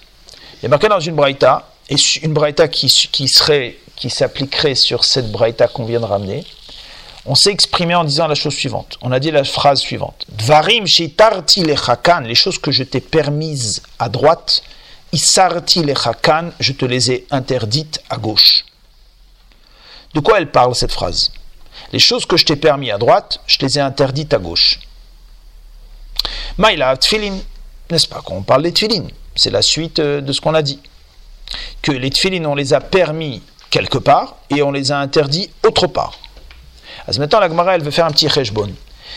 Il est marqué dans une braïta, et une braïta qui, qui serait, qui s'appliquerait sur cette braïta qu'on vient de ramener, on s'est exprimé en disant la chose suivante. On a dit la phrase suivante. Dvarim shitarti lechakan, les choses que je t'ai permises à droite, Isarti lechakan, je te les ai interdites à gauche. De quoi elle parle cette phrase? Les choses que je t'ai permis à droite, je les ai interdites à gauche. Maïla tfilin, n'est-ce pas Quand on parle des tfilin, c'est la suite euh, de ce qu'on a dit. Que les tfilin, on les a permis quelque part et on les a interdits autre part. À ce moment la Gemara, elle veut faire un petit cheshbon.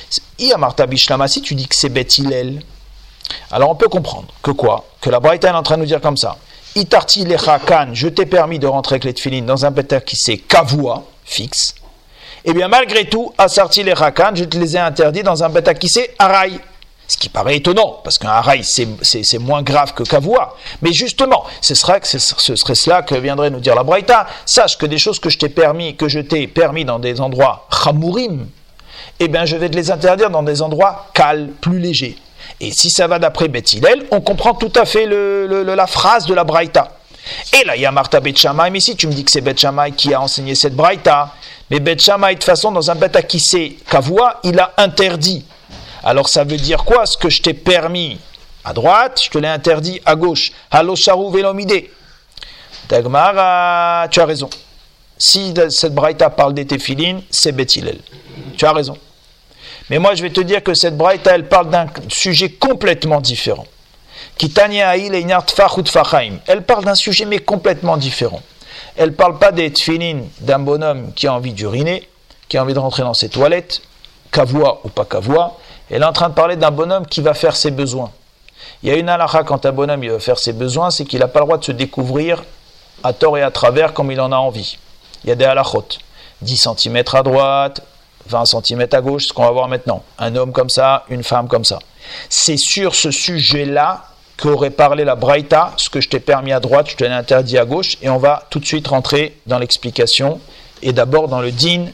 Si tu dis que c'est Beth alors on peut comprendre que quoi Que la Braïta est en train de nous dire comme ça. Itarti lechakan, je t'ai permis de rentrer avec les tfilines dans un pétard qui c'est kavua, fixe. Et eh bien malgré tout, asarti lechakan, je te les ai interdits dans un pétard qui c'est araï. Ce qui paraît étonnant, parce qu'un araï c'est moins grave que kavua. Mais justement, ce serait, ce serait cela que viendrait nous dire la Braïta. Sache que des choses que je t'ai permis, que je t'ai permis dans des endroits chamourim, eh bien je vais te les interdire dans des endroits calmes, plus légers. Et si ça va d'après Bethilel, on comprend tout à fait la phrase de la Braïta. Et là, il y a Martha Bet mais si tu me dis que c'est Bet qui a enseigné cette Braïta, mais Bet de toute façon, dans un sait Kavua, il a interdit. Alors ça veut dire quoi Ce que je t'ai permis à droite, je te l'ai interdit à gauche? Halo Sharou Velomide. Dagmar, tu as raison. Si cette Braïta parle des téphilines, c'est Bethilel. Tu as raison. Mais moi, je vais te dire que cette braïta, elle parle d'un sujet complètement différent. Elle parle d'un sujet, mais complètement différent. Elle ne parle pas des tfilin d'un bonhomme qui a envie d'uriner, qui a envie de rentrer dans ses toilettes, kavoua ou pas kavoua. Elle est en train de parler d'un bonhomme qui va faire ses besoins. Il y a une halakha quand un bonhomme il va faire ses besoins, c'est qu'il n'a pas le droit de se découvrir à tort et à travers comme il en a envie. Il y a des halakhot. 10 cm à droite, 20 cm à gauche, ce qu'on va voir maintenant. Un homme comme ça, une femme comme ça. C'est sur ce sujet-là qu'aurait parlé la Braïta, ce que je t'ai permis à droite, je te l'ai interdit à gauche, et on va tout de suite rentrer dans l'explication, et d'abord dans le din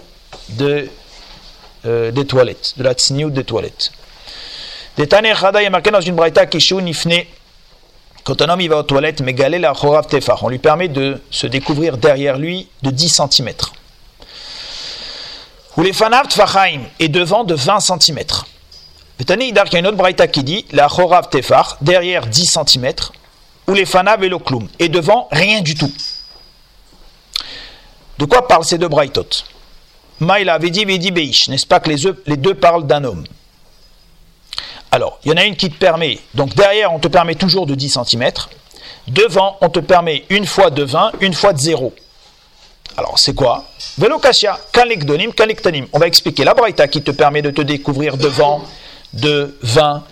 euh, des toilettes, de la tsniout des toilettes. il est marqué dans une Braïta nifne, quand un homme il va aux toilettes, la tefar, on lui permet de se découvrir derrière lui de 10 cm ou les fanav tfachaim est devant de 20 cm. Betani il y a une autre braïta qui dit la chorav tefar derrière 10 cm, ou les fanav et l'okloum est devant rien du tout. De quoi parlent ces deux braïtot Maïla vedi vedi beish, n'est-ce pas que les, les deux parlent d'un homme? Alors, il y en a une qui te permet, donc derrière on te permet toujours de 10 cm, devant on te permet une fois de 20, une fois de 0. Alors, c'est quoi Velokasha, kalikdonim, kaliktanim. On va expliquer la braïta qui te permet de te découvrir devant de 20.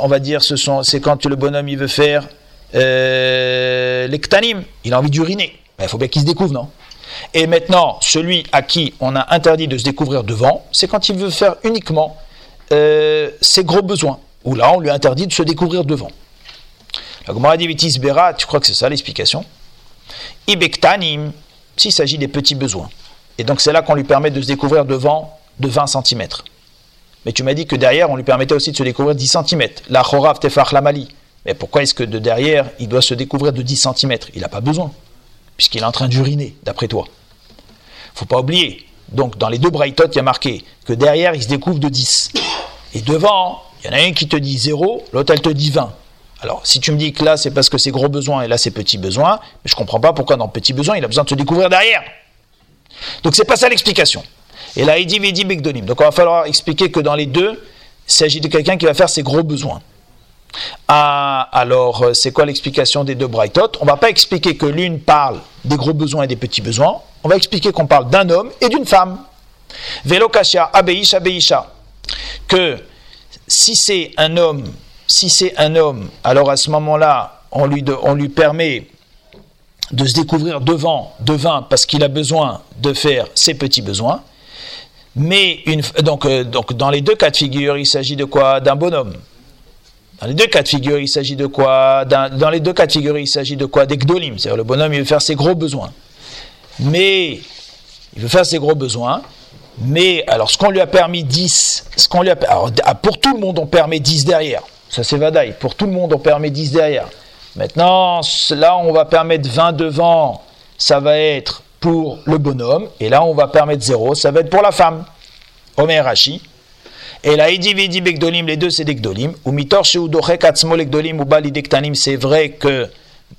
on va dire, ce sont, c'est quand le bonhomme il veut faire euh. Il a envie d'uriner. Il faut bien qu'il se découvre, non? Et maintenant, celui à qui on a interdit de se découvrir devant, c'est quand il veut faire uniquement euh, ses gros besoins. Ou là, on lui interdit de se découvrir devant. La Gemara dit Bera, tu crois que c'est ça l'explication? Ibektanim, s'il s'agit des petits besoins. Et donc c'est là qu'on lui permet de se découvrir devant de 20 cm. Mais tu m'as dit que derrière, on lui permettait aussi de se découvrir 10 cm. La Chorav Tefach Lamali. Mais pourquoi est-ce que de derrière, il doit se découvrir de 10 cm Il n'a pas besoin, puisqu'il est en train d'uriner, d'après toi. faut pas oublier. Donc, dans les deux Brightot, il y a marqué que derrière, il se découvre de 10. Et devant, il y en a un qui te dit 0, l'autre, elle te dit 20. Alors, si tu me dis que là, c'est parce que c'est gros besoin et là, c'est petit besoin, mais je ne comprends pas pourquoi dans petit besoin, il a besoin de se découvrir derrière. Donc, c'est pas ça l'explication. Et là, il dit Vidi Begdonim. Donc, il va falloir expliquer que dans les deux, il s'agit de quelqu'un qui va faire ses gros besoins. Ah, alors, euh, c'est quoi l'explication des deux Brightot On va pas expliquer que l'une parle des gros besoins et des petits besoins. On va expliquer qu'on parle d'un homme et d'une femme. Velokasha, abeisha, abeisha. Que si c'est un homme, si c'est un homme, alors à ce moment-là, on lui, permet de se découvrir devant, devant, parce qu'il a besoin de faire ses petits besoins. Mais euh, donc dans les deux cas de figure, il s'agit de quoi? D'un bonhomme. Dans les deux cas de figure, il s'agit de quoi? Dans, les deux cas de figure, il s'agit de quoi? D'Ekdolim. C'est-à-dire le bonhomme, il veut faire ses gros besoins. Mais, il veut faire ses gros besoins. Mais, alors, ce qu'on lui a permis 10, ce qu'on lui a, pour tout le monde, on permet 10 derrière. Ça, c'est Vadaï. Pour tout le monde, on permet 10 derrière. Maintenant, là, on va permettre 20 devant. Ça va être pour le bonhomme. Et là, on va permettre 0. Ça va être pour la femme. Omer Rashi. Et là, il dit Begdolim, les deux c'est des Gdolim. Ou Mitor Sheudochek Atzmo Gdolim ou Balidektanim, c'est vrai que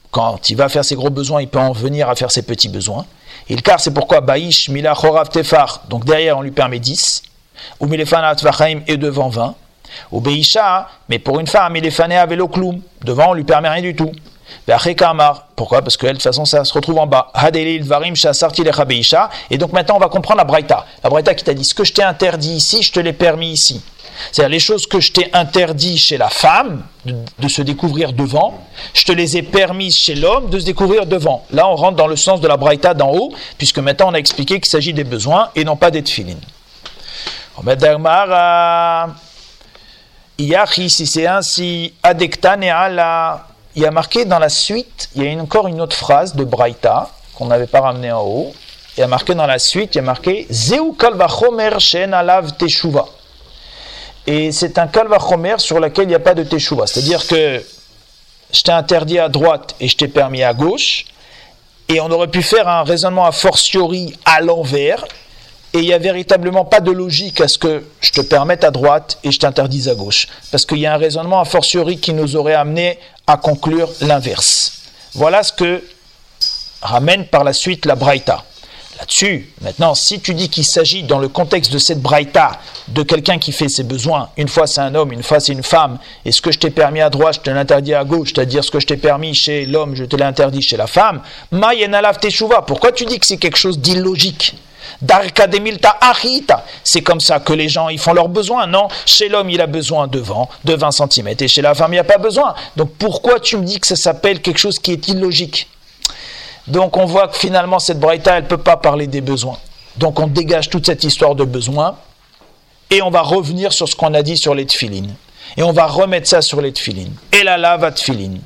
quand il va faire ses gros besoins, il peut en venir à faire ses petits besoins. Et le car, c'est pourquoi Baïsh, Mila, Chorav, Tefar, donc derrière on lui permet 10. Ou Milefanat Vachaim est devant 20. Ou Beisha, mais pour une femme, il est fané à vélo Devant, on lui permet rien du tout. Pourquoi? Parce que de toute façon, ça se retrouve en bas. Et donc maintenant, on va comprendre la Braïta. La Braïta qui t'a dit ce que je t'ai interdit ici, je te l'ai permis ici. C'est-à-dire les choses que je t'ai interdit chez la femme de, se découvrir devant, je te les ai permises chez l'homme de se découvrir devant. Là, on rentre dans le sens de la Braïta d'en haut, puisque maintenant on a expliqué qu'il s'agit des besoins et non pas des tfilines. Yachi, si c'est ainsi, il y a marqué dans la suite, il y a encore une autre phrase de Braïta qu'on n'avait pas ramené en haut. Il y a marqué dans la suite, il y a marqué Zeu kalvachomer shen alav teshuva. Et c'est un kalvachomer sur lequel il n'y a pas de teshuva. C'est-à-dire que je t'ai interdit à droite et je t'ai permis à gauche. Et on aurait pu faire un raisonnement a fortiori à l'envers et il n'y a véritablement pas de logique à ce que je te permette à droite et je t'interdise à gauche. Parce qu'il y a un raisonnement a fortiori qui nous aurait amené à conclure l'inverse. Voilà ce que ramène par la suite la Braïta. Là-dessus, maintenant, si tu dis qu'il s'agit dans le contexte de cette Braïta de quelqu'un qui fait ses besoins, une fois c'est un homme, une fois c'est une femme, et ce que je t'ai permis à droite, je te l'interdis à gauche, c'est-à-dire ce que je t'ai permis chez l'homme, je te l'ai interdit chez la femme, Mayenalav Teshuva, pourquoi tu dis que c'est quelque chose d'illogique? C'est comme ça que les gens ils font leurs besoins. Non, chez l'homme il a besoin de vent, de 20 cm, et chez la femme il n'y a pas besoin. Donc pourquoi tu me dis que ça s'appelle quelque chose qui est illogique? Donc on voit que finalement cette braïta elle ne peut pas parler des besoins. Donc on dégage toute cette histoire de besoins et on va revenir sur ce qu'on a dit sur les tfilines. Et on va remettre ça sur les tfilines. Et la lave à tfilines.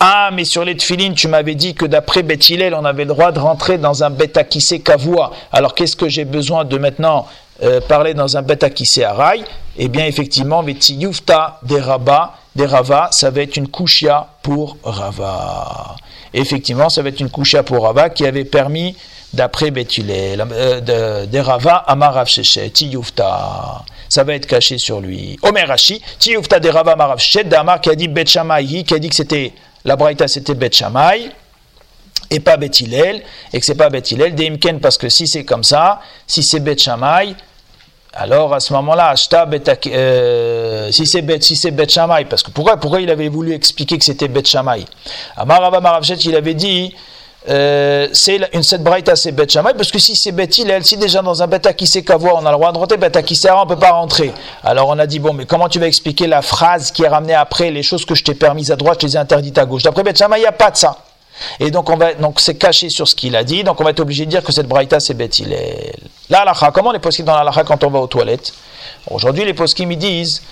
Ah, mais sur les tfilines, tu m'avais dit que d'après Bethilel, on avait le droit de rentrer dans un betakissé kavoua. Alors qu'est-ce que j'ai besoin de maintenant euh, parler dans un betakissé araï Eh bien, effectivement, yufta des des rava, ça va être une kushia pour rava. Effectivement, ça va être une kushia pour rava qui avait permis d'après Bethilel, euh, des rava à Marav tiyufta ça va être caché sur lui. Omer Rashi, Tiyufta de Rava Marav Damar qui a dit Bet qui a dit que c'était, la Braïta c'était Bet et pas Bet et que c'est pas Bet Hillel, Deimken, parce que si c'est comme ça, si c'est Bet alors à ce moment-là, euh, si c'est Bet, si c'est Bet parce que pourquoi, pourquoi il avait voulu expliquer que c'était Bet Shammai? Amar Rava Marav il avait dit, euh, c'est une cette braïta c'est Bet parce que si c'est Bet elle si déjà dans un sait qu'avoir on a le droit de rentrer, qui sait on peut pas rentrer. Alors on a dit bon mais comment tu vas expliquer la phrase qui est ramenée après les choses que je t'ai permises à droite, je les ai interdites à gauche? D'après Bet il n'y a pas de ça. Et donc on va donc c'est caché sur ce qu'il a dit, donc on va être obligé de dire que cette braïta c'est Bet Là la comment les poskim dans la quand on va aux toilettes? Aujourd'hui les poskim ils disent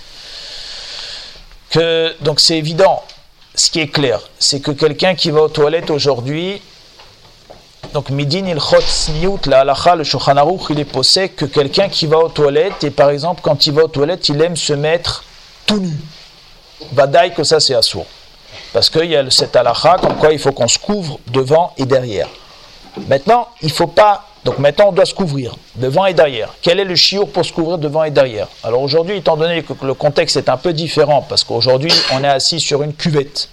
que donc c'est évident ce qui est clair, c'est que quelqu'un qui va aux toilettes aujourd'hui, donc midin il chot sniout, la halacha, le il est posé que quelqu'un qui va aux toilettes, et par exemple quand il va aux toilettes, il aime se mettre tout nu. Badaï que ça c'est assourd. Parce qu'il y a cette halacha comme quoi il faut qu'on se couvre devant et derrière. Maintenant, il faut pas donc maintenant, on doit se couvrir devant et derrière. Quel est le chiour pour se couvrir devant et derrière Alors aujourd'hui, étant donné que le contexte est un peu différent, parce qu'aujourd'hui, on est assis sur une cuvette.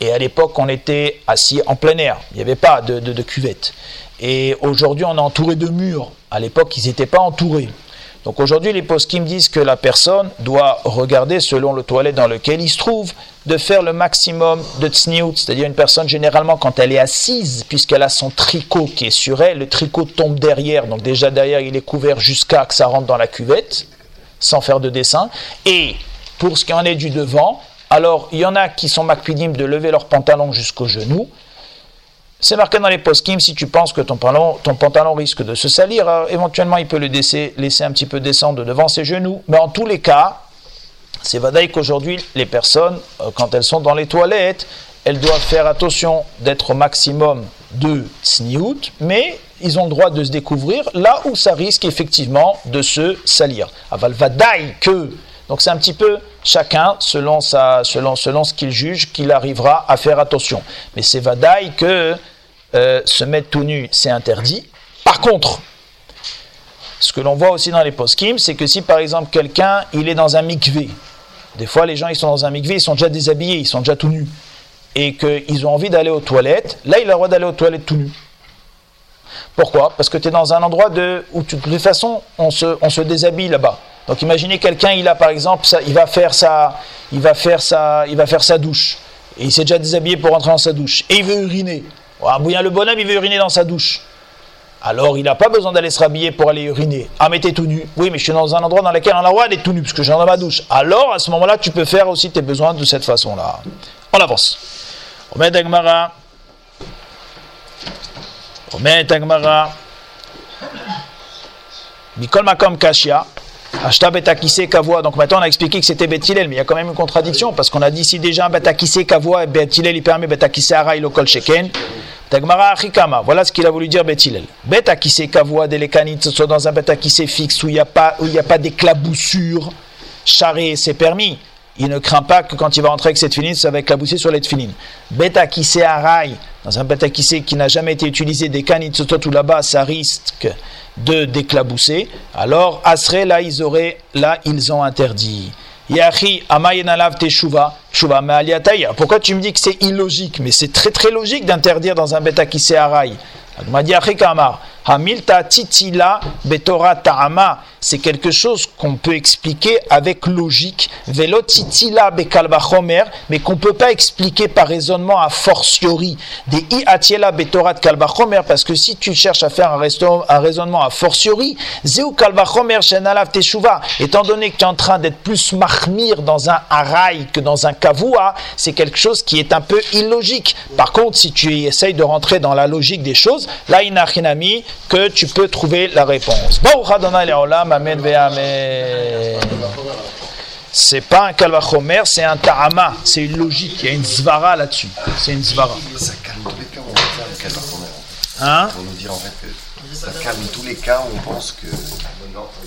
Et à l'époque, on était assis en plein air. Il n'y avait pas de cuvette. Et aujourd'hui, on est entouré de murs. À l'époque, ils n'étaient pas entourés. Donc aujourd'hui, les me disent que la personne doit regarder, selon le toilette dans lequel il se trouve, de faire le maximum de tsniout. C'est-à-dire une personne, généralement, quand elle est assise, puisqu'elle a son tricot qui est sur elle, le tricot tombe derrière. Donc déjà derrière, il est couvert jusqu'à que ça rentre dans la cuvette, sans faire de dessin. Et pour ce qui en est du devant, alors il y en a qui sont makpidim de lever leurs pantalons jusqu'aux genoux. C'est marqué dans les post si tu penses que ton pantalon, risque de se salir, euh, éventuellement il peut le laisser, laisser un petit peu descendre devant ses genoux. Mais en tous les cas, c'est vadaï qu'aujourd'hui, les personnes, euh, quand elles sont dans les toilettes, elles doivent faire attention d'être au maximum de sniout, mais ils ont le droit de se découvrir là où ça risque effectivement de se salir. Aval vadaï que donc c'est un petit peu chacun, selon, sa, selon, selon ce qu'il juge, qu'il arrivera à faire attention. Mais c'est vadaï que euh, se mettre tout nu, c'est interdit. Par contre, ce que l'on voit aussi dans les post-kim, c'est que si par exemple quelqu'un, il est dans un mikvé, des fois les gens ils sont dans un mikvé, ils sont déjà déshabillés, ils sont déjà tout nus, et qu'ils ont envie d'aller aux toilettes, là il a le droit d'aller aux toilettes tout nu. Pourquoi? Parce que tu es dans un endroit de, où de toute façon on se, on se déshabille là-bas. Donc imaginez quelqu'un, il a par exemple, il va faire sa, il va faire sa, il va faire sa douche. Et il s'est déjà déshabillé pour rentrer dans sa douche. Et il veut uriner. Ah, bien le bonhomme, il veut uriner dans sa douche. Alors il n'a pas besoin d'aller se rhabiller pour aller uriner. Ah mais t'es tout nu. Oui mais je suis dans un endroit dans lequel on a le droit tout nu parce que je suis dans ma douche. Alors à ce moment-là tu peux faire aussi tes besoins de cette façon-là. On avance. Omed Agmara. Omed Agmara. Mikol Makom Kashia. Ashta. Donc maintenant on a expliqué que c'était Bethilel, mais il y a quand même une contradiction parce qu'on a dit si déjà betakise kavua, Bethilel il permet betakise arai lo kol sheken. Tagmara achikama. Voilà ce qu'il a voulu dire Bethilel. Betakise kavua delekanit, soit dans un betakise fixe où il n'y a pas, où il a pas d'éclaboussure. Charré, c'est permis. Il ne craint pas que quand il va rentrer avec cette finine, ça va éclabousser sur l'aide finine. Beta arai, dans un beta qui n'a jamais été utilisé, des kanitsotot ou là-bas, ça risque de d'éclabousser, alors Asre, là, ils auraient, là, ils ont interdit. Yahi amayenalav teshuva, shuva Pourquoi tu me dis que c'est illogique Mais c'est très très logique d'interdire dans un bêta qui Hamilta titila betora ta'ama c'est quelque chose qu'on peut expliquer avec logique. Velo titila bekalbachomer, mais qu'on ne peut pas expliquer par raisonnement a fortiori. Des i atiela kalbachomer, parce que si tu cherches à faire un, raisonnement a fortiori, zeu kalbachomer shenalav teshuva, étant donné que tu es en train d'être plus mahmir dans un haraï que dans un kavua, c'est quelque chose qui est un peu illogique. Par contre, si tu essayes de rentrer dans la logique des choses, là, inachinami, que tu peux trouver la réponse. C'est pas un kalvachomer, c'est un ta'ama, c'est une logique, il y a une zvara là-dessus. C'est une zvara. Ça calme tous les cas où on va le kalvachomer. Hein? Pour nous dire en fait que ça calme tous les cas où on pense que